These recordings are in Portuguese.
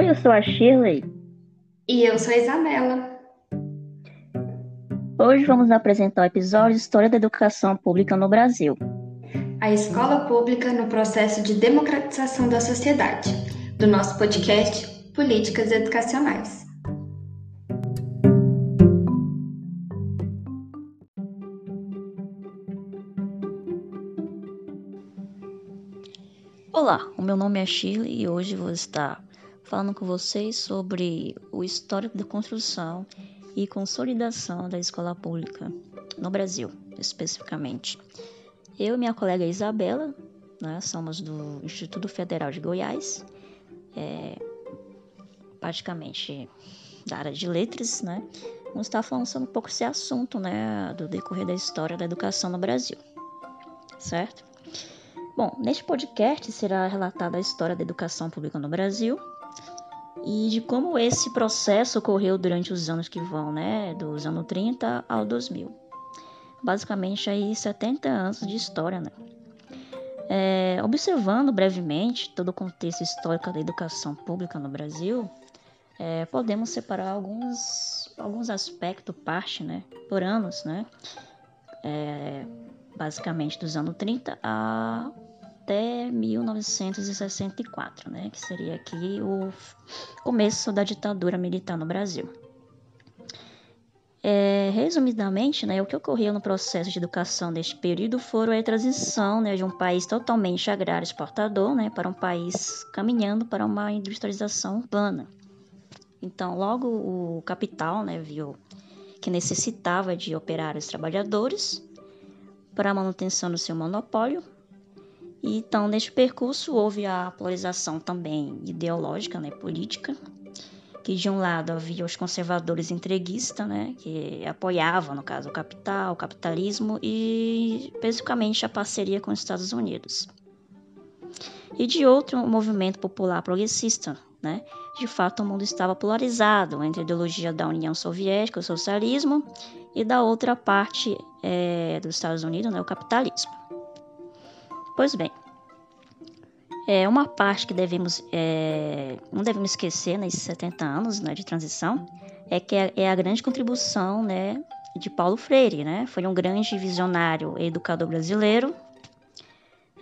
Oi, eu sou a Shirley. E eu sou a Isabela. Hoje vamos apresentar o episódio História da Educação Pública no Brasil. A escola pública no processo de democratização da sociedade, do nosso podcast Políticas Educacionais. Olá, o meu nome é Shirley e hoje vou estar falando com vocês sobre o histórico da construção e consolidação da escola pública no Brasil, especificamente. Eu e minha colega Isabela, né, somos do Instituto Federal de Goiás, é, praticamente da área de letras, né? Vamos estar falando sobre um pouco esse assunto, né, do decorrer da história da educação no Brasil, certo? Bom, neste podcast será relatada a história da educação pública no Brasil e de como esse processo ocorreu durante os anos que vão, né, dos anos 30 ao 2000. Basicamente aí 70 anos de história, né? É, observando brevemente todo o contexto histórico da educação pública no Brasil, é, podemos separar alguns, alguns aspectos, parte, né, por anos, né, é, basicamente dos anos 30 a até 1964, né, que seria aqui o começo da ditadura militar no Brasil. É, resumidamente, né, o que ocorreu no processo de educação deste período foi a transição né, de um país totalmente agrário exportador né, para um país caminhando para uma industrialização urbana. Então, logo o capital né, viu que necessitava de operários trabalhadores para a manutenção do seu monopólio então, neste percurso, houve a polarização também ideológica, né, política, que de um lado havia os conservadores entreguistas, né, que apoiavam, no caso, o capital, o capitalismo e, especificamente, a parceria com os Estados Unidos. E de outro, o movimento popular progressista, né, de fato, o mundo estava polarizado entre a ideologia da União Soviética, o socialismo, e da outra parte é, dos Estados Unidos, né, o capitalismo. Pois bem, é uma parte que devemos, é, não devemos esquecer nesses 70 anos né, de transição é que é, é, a grande contribuição né, de Paulo Freire. Né? Foi um grande visionário e educador brasileiro,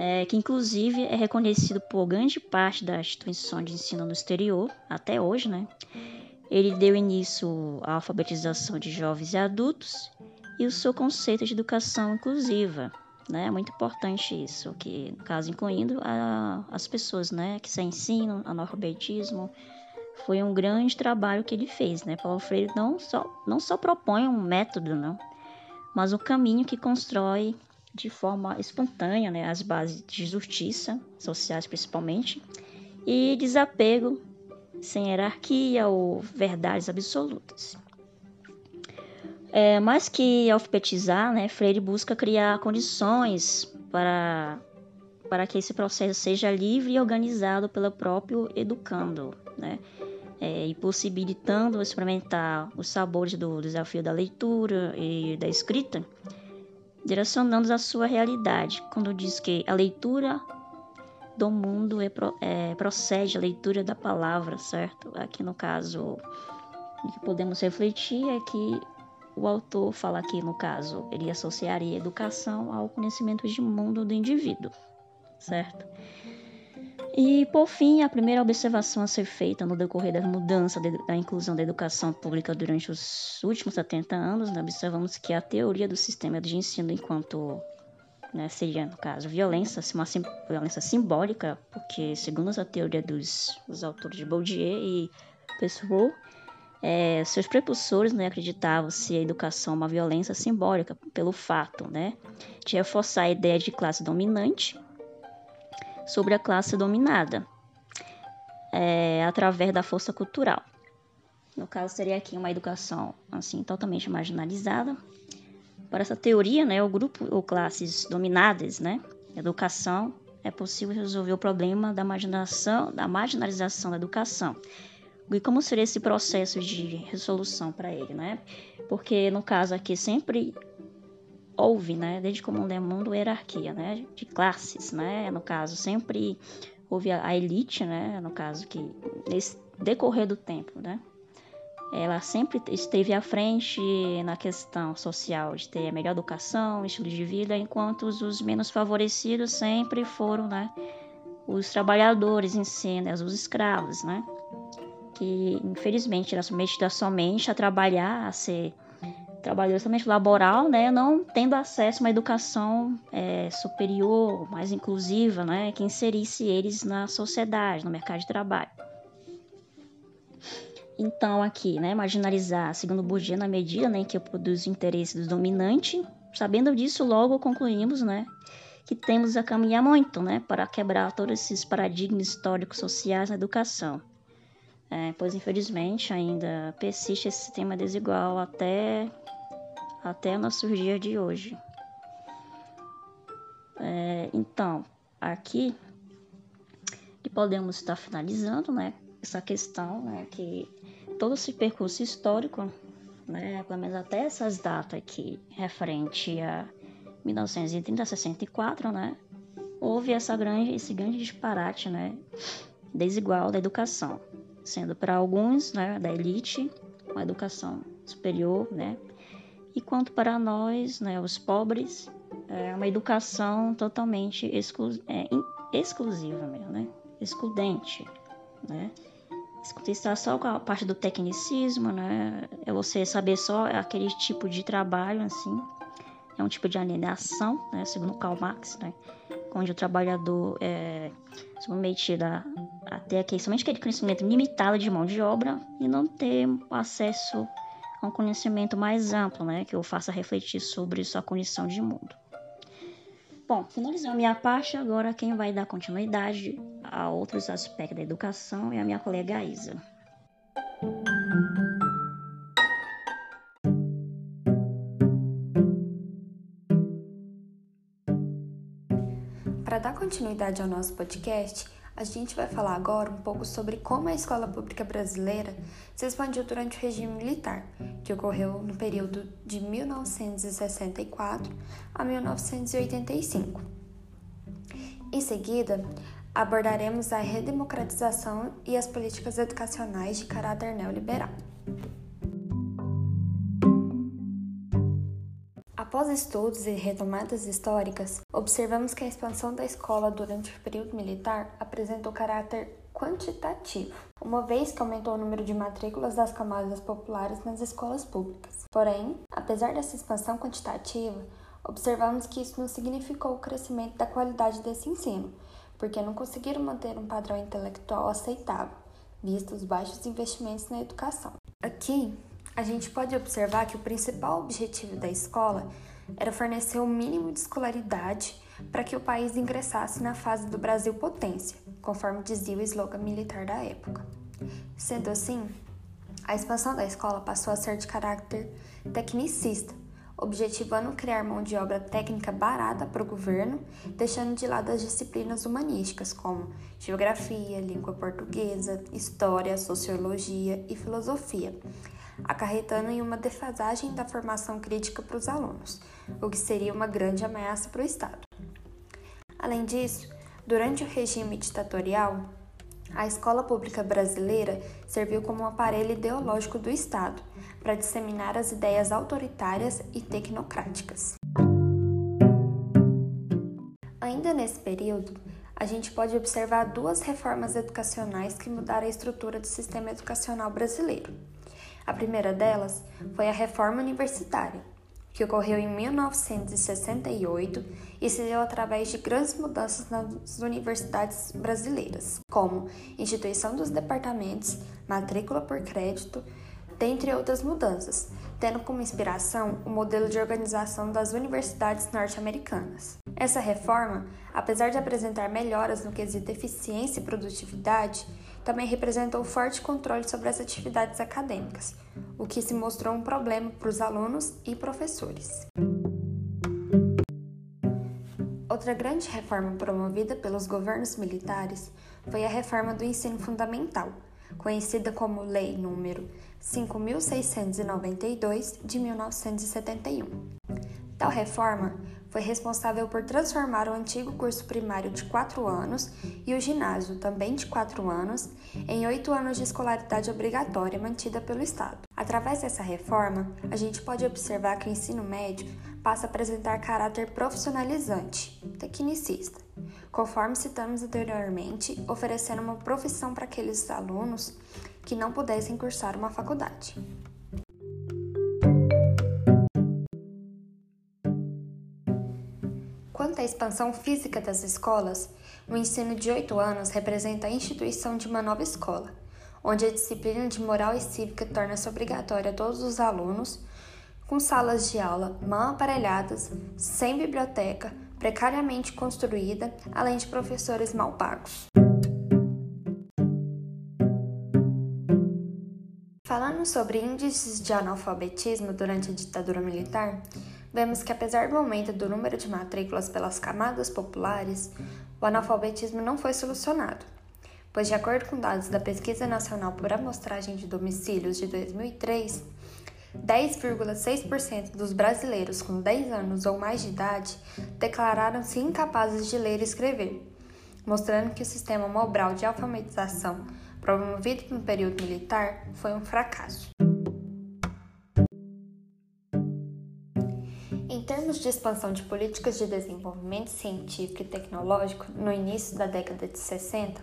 é, que inclusive é reconhecido por grande parte das instituições de ensino no exterior, até hoje. Né? Ele deu início à alfabetização de jovens e adultos e o seu conceito de educação inclusiva, né? É muito importante isso, que no caso incluindo a, as pessoas, né, que se ensinam, analfabetismo, foi um grande trabalho que ele fez, né? Paulo Freire não só não só propõe um método, não, mas um caminho que constrói de forma espontânea, né, as bases de justiça sociais principalmente e desapego sem hierarquia ou verdades absolutas. É, mais que alfabetizar, né, Freire busca criar condições para, para que esse processo seja livre e organizado pelo próprio educando, né, é, e possibilitando experimentar os sabores do desafio da leitura e da escrita, direcionando a sua realidade, quando diz que a leitura do mundo é, é, procede a leitura da palavra, certo? Aqui no caso, o que podemos refletir é que o autor fala aqui, no caso, ele associaria educação ao conhecimento de mundo do indivíduo, certo? E, por fim, a primeira observação a ser feita no decorrer da mudança de, da inclusão da educação pública durante os últimos 70 anos, né, observamos que a teoria do sistema de ensino enquanto né, seria, no caso, violência, uma sim, violência simbólica, porque, segundo a teoria dos, dos autores de Bourdieu e Pessoa, é, seus prepulsores né, acreditavam se a educação uma violência simbólica pelo fato né, de reforçar a ideia de classe dominante sobre a classe dominada é, através da força cultural. No caso, seria aqui uma educação assim totalmente marginalizada. Para essa teoria, né, o grupo ou classes dominadas, né, educação, é possível resolver o problema da marginalização, da marginalização da educação e como seria esse processo de resolução para ele, né? Porque no caso aqui sempre houve, né, desde como é mundo, hierarquia, né, de classes, né? No caso sempre houve a, elite, né? No caso que nesse, decorrer do tempo, né? Ela sempre esteve à frente na questão social de ter a melhor educação, estilo de vida, enquanto os menos favorecidos sempre foram, né, os trabalhadores em si, né, os escravos, né, que infelizmente eram submetidos somente a trabalhar, a ser trabalhador somente laboral, né, não tendo acesso a uma educação é, superior, mais inclusiva, né, que inserisse eles na sociedade, no mercado de trabalho. Então, aqui, né, marginalizar, segundo Bourdieu, na medida né, que eu produzo interesse do dominante, sabendo disso, logo concluímos, né, que temos a caminhar muito, né, para quebrar todos esses paradigmas históricos sociais na educação. É, pois, infelizmente, ainda persiste esse sistema desigual até, até nosso dia de hoje. É, então, aqui, que podemos estar finalizando, né, essa questão, né, que todo esse percurso histórico, né, pelo menos até essas datas aqui, referente a 1930 a 64, né, houve essa grande, esse grande disparate, né, desigual da educação, sendo para alguns, né, da elite, uma educação superior, né, e quanto para nós, né, os pobres, é uma educação totalmente exclu é, exclusiva mesmo, né, excludente, né, Escutar só com a parte do tecnicismo, né? É você saber só aquele tipo de trabalho, assim. É um tipo de alienação, né? Segundo Karl Marx, né? Onde o trabalhador é submetido a ter aquele, somente aquele conhecimento limitado de mão de obra e não ter acesso a um conhecimento mais amplo, né? Que o faça refletir sobre sua condição de mundo. Bom, finalizando a minha parte, agora quem vai dar continuidade a outros aspectos da educação é a minha colega Isa. Para dar continuidade ao nosso podcast, a gente vai falar agora um pouco sobre como a escola pública brasileira se expandiu durante o regime militar, que ocorreu no período de 1964 a 1985. Em seguida, abordaremos a redemocratização e as políticas educacionais de caráter neoliberal. Após estudos e retomadas históricas, observamos que a expansão da escola durante o período militar apresentou caráter quantitativo, uma vez que aumentou o número de matrículas das camadas populares nas escolas públicas. Porém, apesar dessa expansão quantitativa, observamos que isso não significou o crescimento da qualidade desse ensino, porque não conseguiram manter um padrão intelectual aceitável, visto os baixos investimentos na educação. Aqui, a gente pode observar que o principal objetivo da escola era fornecer o mínimo de escolaridade para que o país ingressasse na fase do Brasil potência, conforme dizia o slogan militar da época. Sendo assim, a expansão da escola passou a ser de caráter tecnicista, objetivando criar mão de obra técnica barata para o governo, deixando de lado as disciplinas humanísticas como geografia, língua portuguesa, história, sociologia e filosofia, acarretando em uma defasagem da formação crítica para os alunos, o que seria uma grande ameaça para o Estado. Além disso, durante o regime ditatorial, a escola pública brasileira serviu como um aparelho ideológico do Estado para disseminar as ideias autoritárias e tecnocráticas. Ainda nesse período, a gente pode observar duas reformas educacionais que mudaram a estrutura do sistema educacional brasileiro. A primeira delas foi a reforma universitária, que ocorreu em 1968 e se deu através de grandes mudanças nas universidades brasileiras, como instituição dos departamentos, matrícula por crédito, dentre outras mudanças, tendo como inspiração o modelo de organização das universidades norte-americanas. Essa reforma, apesar de apresentar melhoras no quesito eficiência e produtividade, também representou forte controle sobre as atividades acadêmicas, o que se mostrou um problema para os alunos e professores. Outra grande reforma promovida pelos governos militares foi a reforma do ensino fundamental, conhecida como Lei número 5692 de 1971. Tal reforma foi responsável por transformar o antigo curso primário de 4 anos e o ginásio, também de 4 anos, em 8 anos de escolaridade obrigatória mantida pelo Estado. Através dessa reforma, a gente pode observar que o ensino médio passa a apresentar caráter profissionalizante, tecnicista, conforme citamos anteriormente, oferecendo uma profissão para aqueles alunos que não pudessem cursar uma faculdade. Quanto à expansão física das escolas, o ensino de oito anos representa a instituição de uma nova escola, onde a disciplina de moral e cívica torna-se obrigatória a todos os alunos, com salas de aula mal aparelhadas, sem biblioteca, precariamente construída, além de professores mal pagos. Falando sobre índices de analfabetismo durante a ditadura militar, vemos que, apesar do aumento do número de matrículas pelas camadas populares, o analfabetismo não foi solucionado, pois, de acordo com dados da Pesquisa Nacional por Amostragem de Domicílios de 2003, 10,6% dos brasileiros com 10 anos ou mais de idade declararam-se incapazes de ler e escrever, mostrando que o sistema Mobral de alfabetização promovido no período militar foi um fracasso. Em termos de expansão de políticas de desenvolvimento científico e tecnológico no início da década de 60,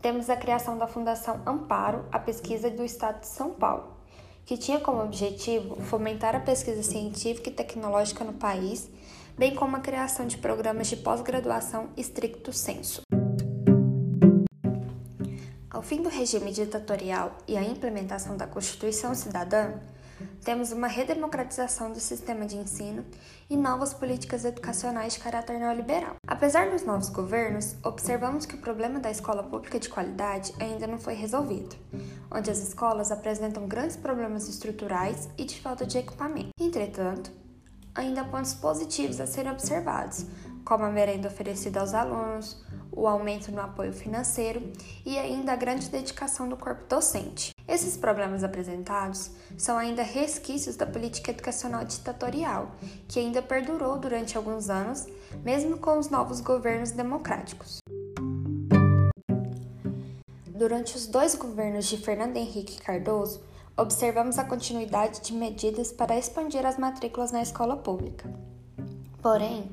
temos a criação da Fundação Amparo à Pesquisa do Estado de São Paulo, que tinha como objetivo fomentar a pesquisa científica e tecnológica no país, bem como a criação de programas de pós-graduação estricto sensu. Fim do regime ditatorial e a implementação da Constituição Cidadã, temos uma redemocratização do sistema de ensino e novas políticas educacionais de caráter neoliberal. Apesar dos novos governos, observamos que o problema da escola pública de qualidade ainda não foi resolvido, onde as escolas apresentam grandes problemas estruturais e de falta de equipamento. Entretanto, ainda há pontos positivos a serem observados, como a merenda oferecida aos alunos, o aumento no apoio financeiro e ainda a grande dedicação do corpo docente. Esses problemas apresentados são ainda resquícios da política educacional ditatorial, que ainda perdurou durante alguns anos, mesmo com os novos governos democráticos. Durante os dois governos de Fernando Henrique Cardoso, observamos a continuidade de medidas para expandir as matrículas na escola pública. Porém,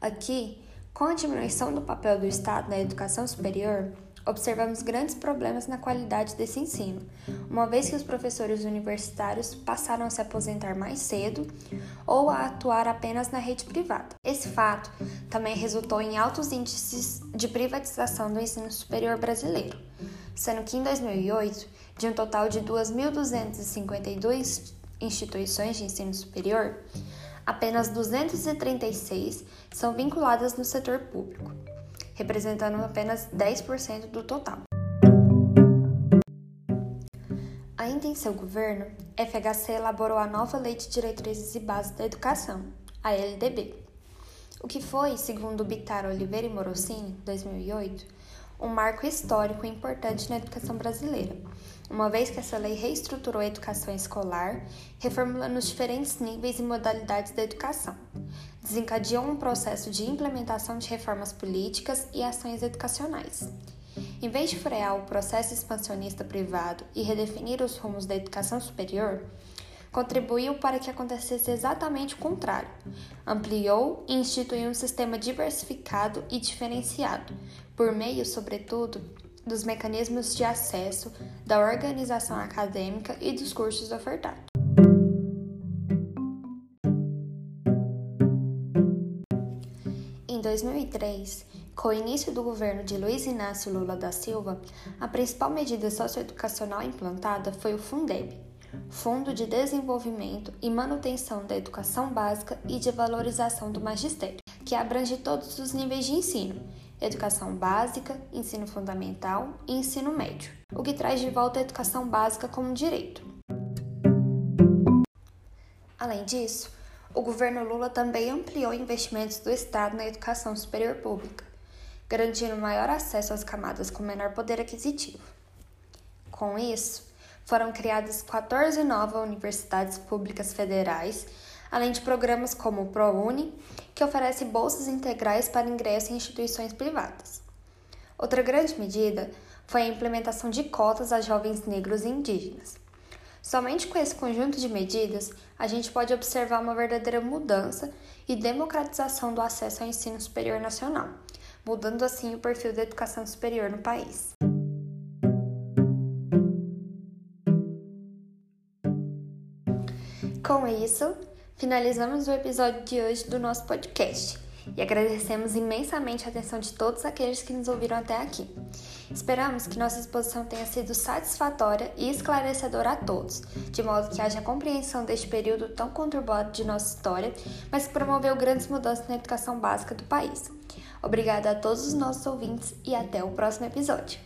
aqui com a diminuição do papel do Estado na educação superior, observamos grandes problemas na qualidade desse ensino, uma vez que os professores universitários passaram a se aposentar mais cedo ou a atuar apenas na rede privada. Esse fato também resultou em altos índices de privatização do ensino superior brasileiro, sendo que em 2008, de um total de 2.252 instituições de ensino superior, apenas 236 são vinculadas no setor público, representando apenas 10% do total. Ainda em seu governo, FHC elaborou a nova Lei de Diretrizes e Bases da Educação, a LDB, o que foi, segundo Bitar Oliveira e Morosini, 2008, um marco histórico importante na educação brasileira, uma vez que essa lei reestruturou a educação escolar, reformulando os diferentes níveis e modalidades da educação. Desencadeou um processo de implementação de reformas políticas e ações educacionais. Em vez de frear o processo expansionista privado e redefinir os rumos da educação superior, contribuiu para que acontecesse exatamente o contrário. Ampliou e instituiu um sistema diversificado e diferenciado, por meio, sobretudo, dos mecanismos de acesso, da organização acadêmica e dos cursos ofertados. Em 2003, com o início do governo de Luiz Inácio Lula da Silva, a principal medida socioeducacional implantada foi o Fundeb, Fundo de Desenvolvimento e Manutenção da Educação Básica e de Valorização do Magistério, que abrange todos os níveis de ensino, educação básica, ensino fundamental e ensino médio, o que traz de volta a educação básica como direito. Além disso, o governo Lula também ampliou investimentos do Estado na educação superior pública, garantindo maior acesso às camadas com menor poder aquisitivo. Com isso, foram criadas 14 novas universidades públicas federais, além de programas como o ProUni, que oferece bolsas integrais para ingresso em instituições privadas. Outra grande medida foi a implementação de cotas a jovens negros e indígenas. Somente com esse conjunto de medidas, a gente pode observar uma verdadeira mudança e democratização do acesso ao ensino superior nacional, mudando assim o perfil da educação superior no país. Com isso, finalizamos o episódio de hoje do nosso podcast e agradecemos imensamente a atenção de todos aqueles que nos ouviram até aqui. Esperamos que nossa exposição tenha sido satisfatória e esclarecedora a todos, de modo que haja compreensão deste período tão conturbado de nossa história, mas que promoveu grandes mudanças na educação básica do país. Obrigada a todos os nossos ouvintes e até o próximo episódio.